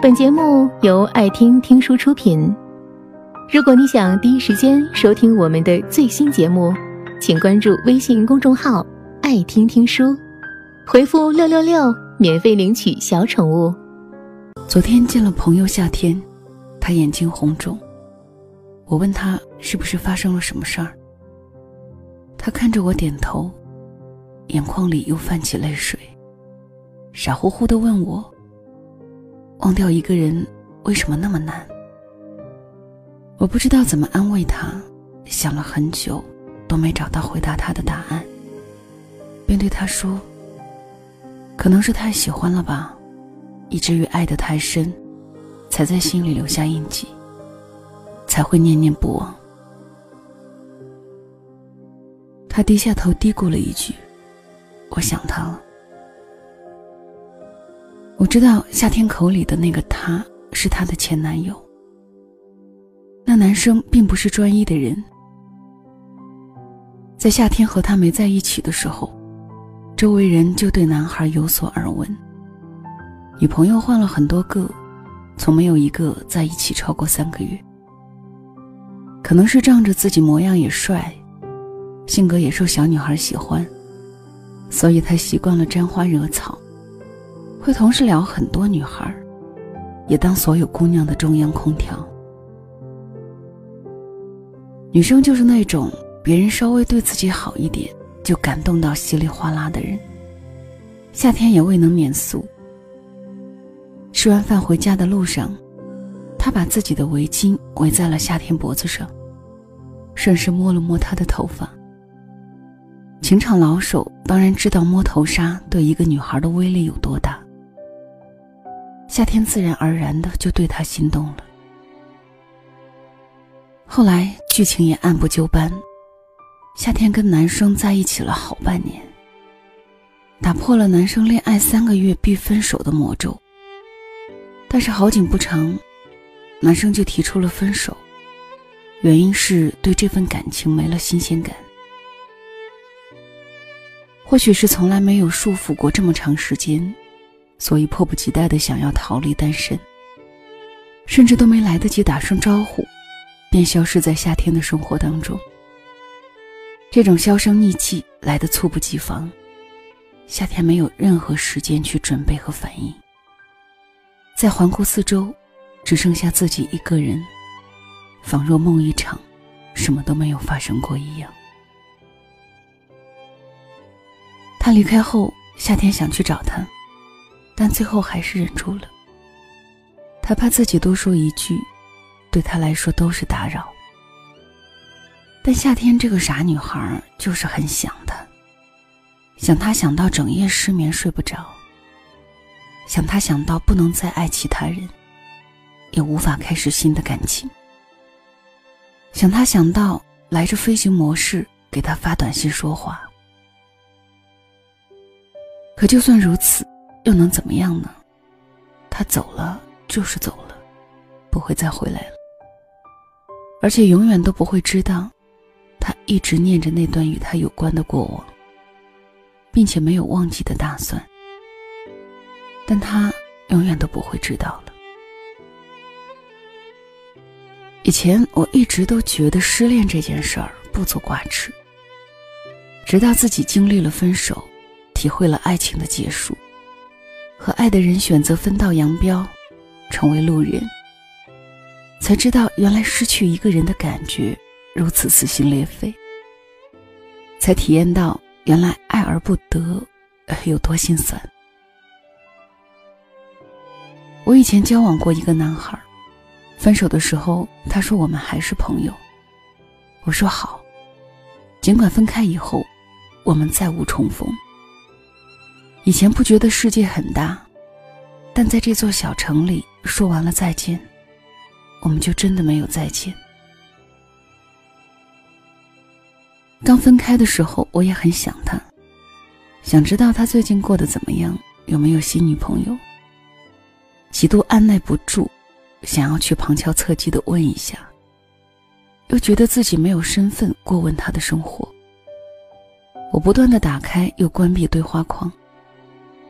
本节目由爱听听书出品。如果你想第一时间收听我们的最新节目，请关注微信公众号“爱听听书”，回复“六六六”免费领取小宠物。昨天见了朋友夏天，他眼睛红肿。我问他是不是发生了什么事儿，他看着我点头，眼眶里又泛起泪水，傻乎乎的问我：“忘掉一个人为什么那么难？”我不知道怎么安慰他，想了很久，都没找到回答他的答案，便对他说：“可能是太喜欢了吧，以至于爱得太深，才在心里留下印记。”才会念念不忘。他低下头嘀咕了一句：“我想他了。”我知道夏天口里的那个他是他的前男友。那男生并不是专一的人，在夏天和他没在一起的时候，周围人就对男孩有所耳闻。女朋友换了很多个，从没有一个在一起超过三个月。可能是仗着自己模样也帅，性格也受小女孩喜欢，所以他习惯了沾花惹草，会同时聊很多女孩，也当所有姑娘的中央空调。女生就是那种别人稍微对自己好一点就感动到稀里哗啦的人。夏天也未能免俗。吃完饭回家的路上，他把自己的围巾围在了夏天脖子上。顺势摸了摸她的头发。情场老手当然知道摸头杀对一个女孩的威力有多大。夏天自然而然的就对他心动了。后来剧情也按部就班，夏天跟男生在一起了好半年，打破了男生恋爱三个月必分手的魔咒。但是好景不长，男生就提出了分手。原因是对这份感情没了新鲜感，或许是从来没有束缚过这么长时间，所以迫不及待的想要逃离单身，甚至都没来得及打声招呼，便消失在夏天的生活当中。这种销声匿迹来得猝不及防，夏天没有任何时间去准备和反应，在环顾四周，只剩下自己一个人。仿若梦一场，什么都没有发生过一样。他离开后，夏天想去找他，但最后还是忍住了。他怕自己多说一句，对他来说都是打扰。但夏天这个傻女孩就是很想他，想他想到整夜失眠睡不着，想他想到不能再爱其他人，也无法开始新的感情。想他想到来着飞行模式给他发短信说话，可就算如此，又能怎么样呢？他走了就是走了，不会再回来了，而且永远都不会知道，他一直念着那段与他有关的过往，并且没有忘记的打算，但他永远都不会知道了。以前我一直都觉得失恋这件事儿不足挂齿，直到自己经历了分手，体会了爱情的结束，和爱的人选择分道扬镳，成为路人，才知道原来失去一个人的感觉如此撕心裂肺，才体验到原来爱而不得有多心酸。我以前交往过一个男孩。分手的时候，他说我们还是朋友。我说好，尽管分开以后，我们再无重逢。以前不觉得世界很大，但在这座小城里，说完了再见，我们就真的没有再见。刚分开的时候，我也很想他，想知道他最近过得怎么样，有没有新女朋友。极度按耐不住。想要去旁敲侧击的问一下，又觉得自己没有身份过问他的生活。我不断的打开又关闭对话框，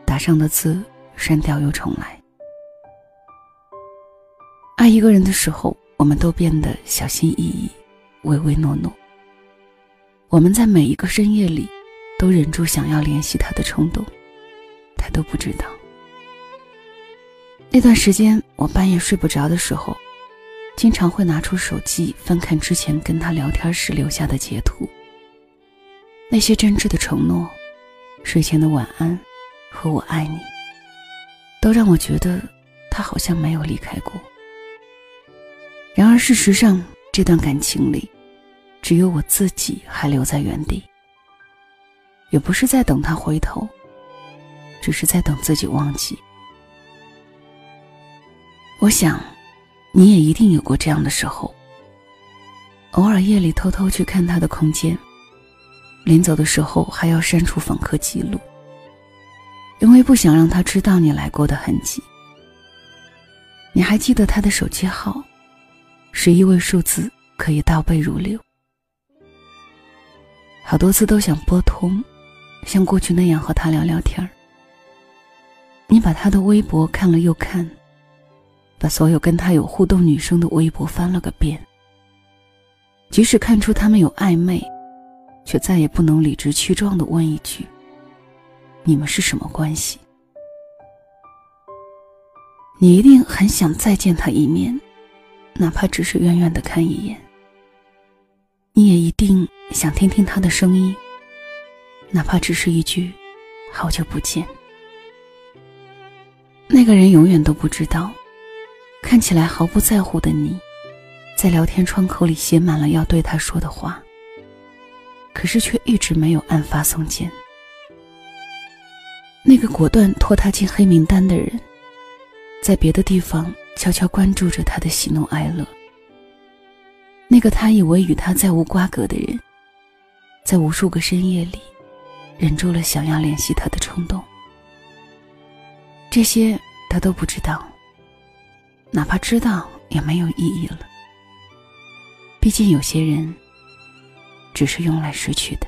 打上的字删掉又重来。爱一个人的时候，我们都变得小心翼翼、唯唯诺诺。我们在每一个深夜里，都忍住想要联系他的冲动，他都不知道。那段时间，我半夜睡不着的时候，经常会拿出手机翻看之前跟他聊天时留下的截图。那些真挚的承诺、睡前的晚安和我爱你，都让我觉得他好像没有离开过。然而，事实上，这段感情里，只有我自己还留在原地。也不是在等他回头，只是在等自己忘记。我想，你也一定有过这样的时候。偶尔夜里偷偷去看他的空间，临走的时候还要删除访客记录，因为不想让他知道你来过的痕迹。你还记得他的手机号？十一位数字可以倒背如流，好多次都想拨通，像过去那样和他聊聊天儿。你把他的微博看了又看，把所有跟他有互动女生的微博翻了个遍。即使看出他们有暧昧，却再也不能理直气壮的问一句：“你们是什么关系？”你一定很想再见他一面。哪怕只是远远的看一眼，你也一定想听听他的声音。哪怕只是一句“好久不见”。那个人永远都不知道，看起来毫不在乎的你，在聊天窗口里写满了要对他说的话，可是却一直没有按发送键。那个果断拖他进黑名单的人，在别的地方。悄悄关注着他的喜怒哀乐。那个他以为与他再无瓜葛的人，在无数个深夜里，忍住了想要联系他的冲动。这些他都不知道，哪怕知道也没有意义了。毕竟有些人，只是用来失去的。